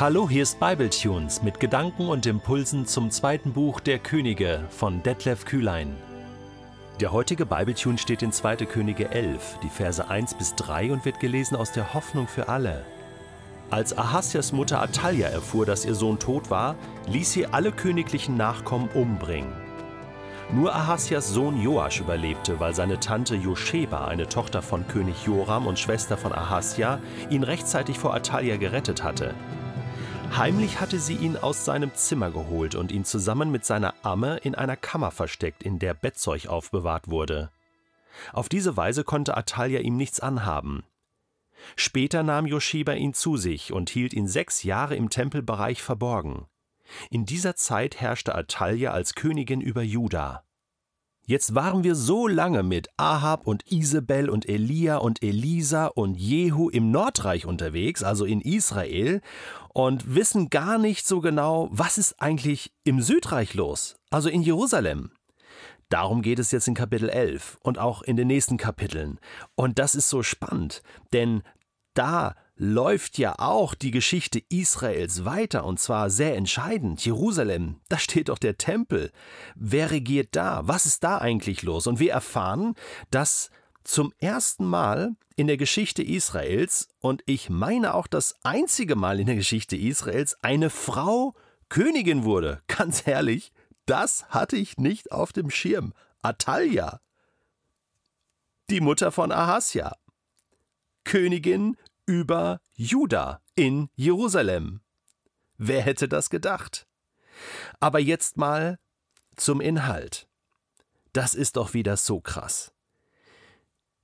Hallo, hier ist Bibletunes mit Gedanken und Impulsen zum zweiten Buch der Könige von Detlef Kühlein. Der heutige Bibletune steht in 2. Könige 11, die Verse 1 bis 3 und wird gelesen aus der Hoffnung für alle. Als Ahasias Mutter Atalja erfuhr, dass ihr Sohn tot war, ließ sie alle königlichen Nachkommen umbringen. Nur Ahasias Sohn Joasch überlebte, weil seine Tante Josheba, eine Tochter von König Joram und Schwester von Ahasia, ihn rechtzeitig vor Atalja gerettet hatte. Heimlich hatte sie ihn aus seinem Zimmer geholt und ihn zusammen mit seiner Amme in einer Kammer versteckt, in der Bettzeug aufbewahrt wurde. Auf diese Weise konnte Atalja ihm nichts anhaben. Später nahm Josheba ihn zu sich und hielt ihn sechs Jahre im Tempelbereich verborgen. In dieser Zeit herrschte Atalja als Königin über Juda. Jetzt waren wir so lange mit Ahab und Isabel und Elia und Elisa und Jehu im Nordreich unterwegs, also in Israel, und wissen gar nicht so genau, was ist eigentlich im Südreich los, also in Jerusalem. Darum geht es jetzt in Kapitel 11 und auch in den nächsten Kapiteln. Und das ist so spannend, denn da läuft ja auch die Geschichte Israels weiter und zwar sehr entscheidend. Jerusalem, da steht doch der Tempel. Wer regiert da? Was ist da eigentlich los? Und wir erfahren, dass zum ersten Mal in der Geschichte Israels und ich meine auch das einzige Mal in der Geschichte Israels eine Frau Königin wurde. Ganz ehrlich, das hatte ich nicht auf dem Schirm. Atalja, die Mutter von Ahasja, Königin über Juda in Jerusalem. Wer hätte das gedacht? Aber jetzt mal zum Inhalt. Das ist doch wieder so krass.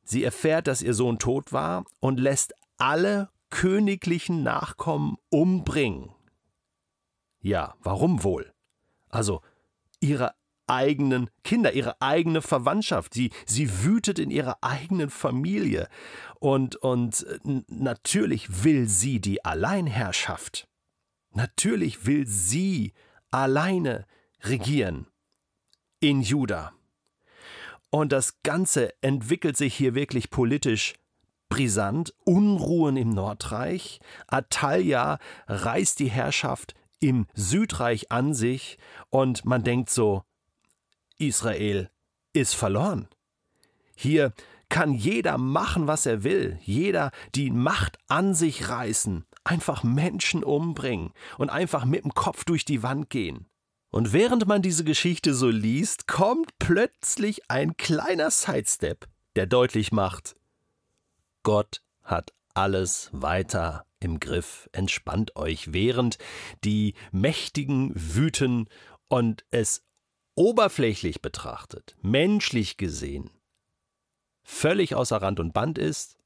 Sie erfährt, dass ihr Sohn tot war und lässt alle königlichen Nachkommen umbringen. Ja, warum wohl? Also ihre eigenen Kinder, ihre eigene Verwandtschaft. Sie, sie wütet in ihrer eigenen Familie. Und, und äh, natürlich will sie die Alleinherrschaft. Natürlich will sie alleine regieren in Juda. Und das Ganze entwickelt sich hier wirklich politisch brisant. Unruhen im Nordreich. Atalja reißt die Herrschaft im Südreich an sich und man denkt so, Israel ist verloren. Hier kann jeder machen, was er will, jeder die Macht an sich reißen, einfach Menschen umbringen und einfach mit dem Kopf durch die Wand gehen. Und während man diese Geschichte so liest, kommt plötzlich ein kleiner Sidestep, der deutlich macht, Gott hat alles weiter im Griff. Entspannt euch, während die Mächtigen wüten und es oberflächlich betrachtet, menschlich gesehen, völlig außer Rand und Band ist,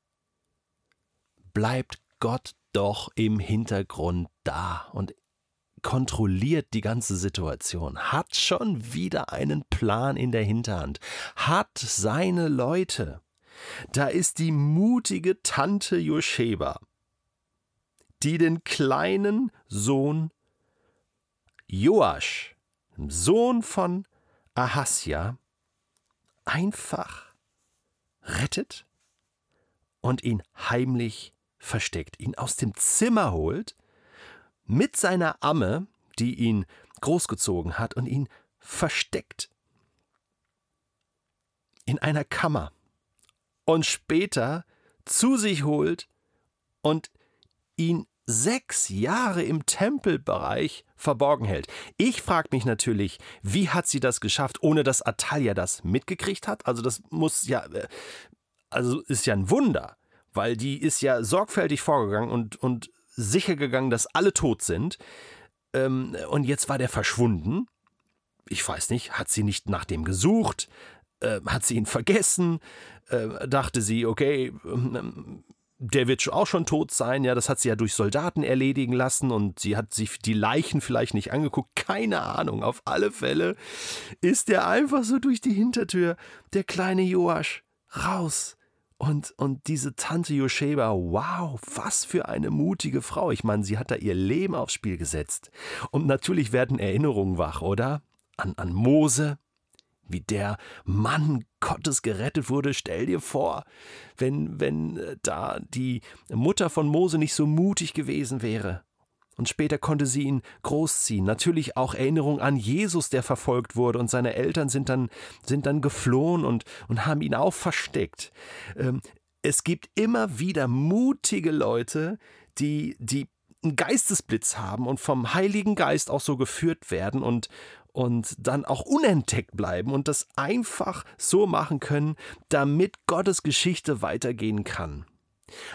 bleibt Gott doch im Hintergrund da und kontrolliert die ganze Situation, hat schon wieder einen Plan in der Hinterhand, hat seine Leute. Da ist die mutige Tante Josheba, die den kleinen Sohn Joasch Sohn von Ahasja, einfach rettet und ihn heimlich versteckt, ihn aus dem Zimmer holt, mit seiner Amme, die ihn großgezogen hat, und ihn versteckt in einer Kammer und später zu sich holt und ihn sechs Jahre im Tempelbereich verborgen hält. Ich frage mich natürlich, wie hat sie das geschafft, ohne dass Atalia das mitgekriegt hat? Also das muss ja, äh, also ist ja ein Wunder, weil die ist ja sorgfältig vorgegangen und, und sicher gegangen, dass alle tot sind. Ähm, und jetzt war der verschwunden. Ich weiß nicht, hat sie nicht nach dem gesucht? Äh, hat sie ihn vergessen? Äh, dachte sie, okay, ähm, der wird auch schon tot sein, ja, das hat sie ja durch Soldaten erledigen lassen und sie hat sich die Leichen vielleicht nicht angeguckt, keine Ahnung, auf alle Fälle ist er einfach so durch die Hintertür, der kleine Joasch, raus. Und, und diese Tante Josheba, wow, was für eine mutige Frau. Ich meine, sie hat da ihr Leben aufs Spiel gesetzt. Und natürlich werden Erinnerungen wach, oder? An, an Mose, wie der Mann Gottes gerettet wurde. Stell dir vor, wenn, wenn äh, da die Mutter von Mose nicht so mutig gewesen wäre und später konnte sie ihn großziehen. Natürlich auch Erinnerung an Jesus, der verfolgt wurde und seine Eltern sind dann, sind dann geflohen und, und haben ihn auch versteckt. Ähm, es gibt immer wieder mutige Leute, die, die einen Geistesblitz haben und vom Heiligen Geist auch so geführt werden und, und dann auch unentdeckt bleiben und das einfach so machen können, damit Gottes Geschichte weitergehen kann.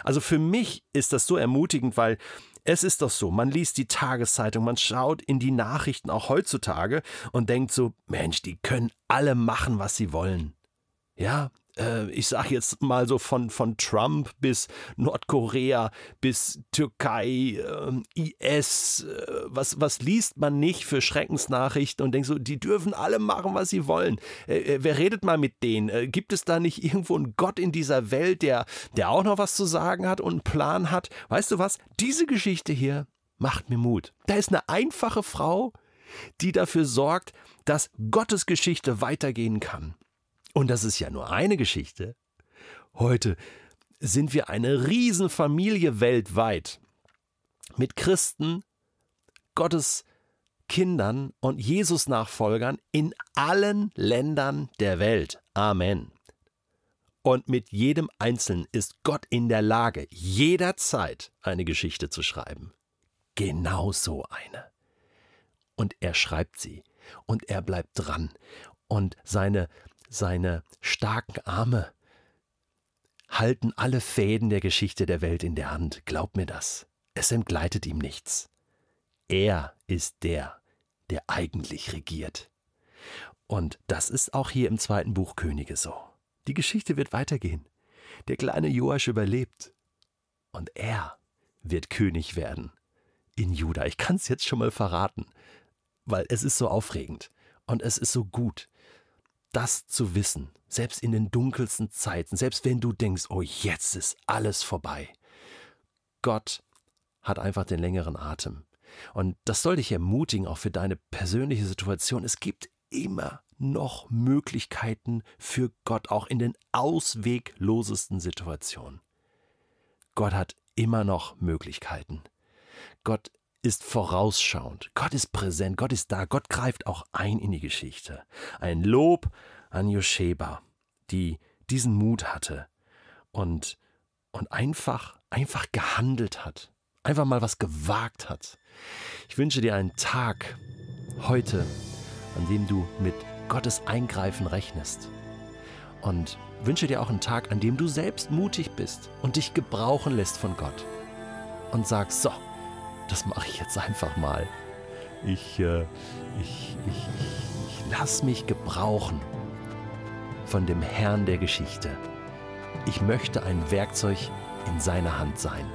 Also für mich ist das so ermutigend, weil es ist doch so, man liest die Tageszeitung, man schaut in die Nachrichten auch heutzutage und denkt so, Mensch, die können alle machen, was sie wollen. Ja, äh, ich sage jetzt mal so von, von Trump bis Nordkorea bis Türkei, äh, IS, äh, was, was liest man nicht für Schreckensnachrichten und denkt so, die dürfen alle machen, was sie wollen. Äh, äh, wer redet mal mit denen? Äh, gibt es da nicht irgendwo einen Gott in dieser Welt, der, der auch noch was zu sagen hat und einen Plan hat? Weißt du was? Diese Geschichte hier macht mir Mut. Da ist eine einfache Frau, die dafür sorgt, dass Gottes Geschichte weitergehen kann. Und das ist ja nur eine Geschichte. Heute sind wir eine Riesenfamilie weltweit mit Christen, Gottes Kindern und Jesus-Nachfolgern in allen Ländern der Welt. Amen. Und mit jedem Einzelnen ist Gott in der Lage, jederzeit eine Geschichte zu schreiben. Genau so eine. Und er schreibt sie. Und er bleibt dran. Und seine seine starken Arme halten alle Fäden der Geschichte der Welt in der Hand. Glaub mir das. Es entgleitet ihm nichts. Er ist der, der eigentlich regiert. Und das ist auch hier im zweiten Buch Könige so. Die Geschichte wird weitergehen. Der kleine Joasch überlebt. Und er wird König werden in Juda. Ich kann es jetzt schon mal verraten, weil es ist so aufregend und es ist so gut das zu wissen, selbst in den dunkelsten Zeiten, selbst wenn du denkst, oh, jetzt ist alles vorbei. Gott hat einfach den längeren Atem. Und das soll dich ermutigen, auch für deine persönliche Situation. Es gibt immer noch Möglichkeiten für Gott, auch in den ausweglosesten Situationen. Gott hat immer noch Möglichkeiten. Gott ist vorausschauend. Gott ist präsent. Gott ist da. Gott greift auch ein in die Geschichte. Ein Lob an Josheba, die diesen Mut hatte und, und einfach, einfach gehandelt hat. Einfach mal was gewagt hat. Ich wünsche dir einen Tag heute, an dem du mit Gottes Eingreifen rechnest. Und wünsche dir auch einen Tag, an dem du selbst mutig bist und dich gebrauchen lässt von Gott. Und sagst, so, das mache ich jetzt einfach mal. Ich, äh, ich, ich, ich, lass mich gebrauchen von dem Herrn der Geschichte. Ich möchte ein Werkzeug in seiner Hand sein.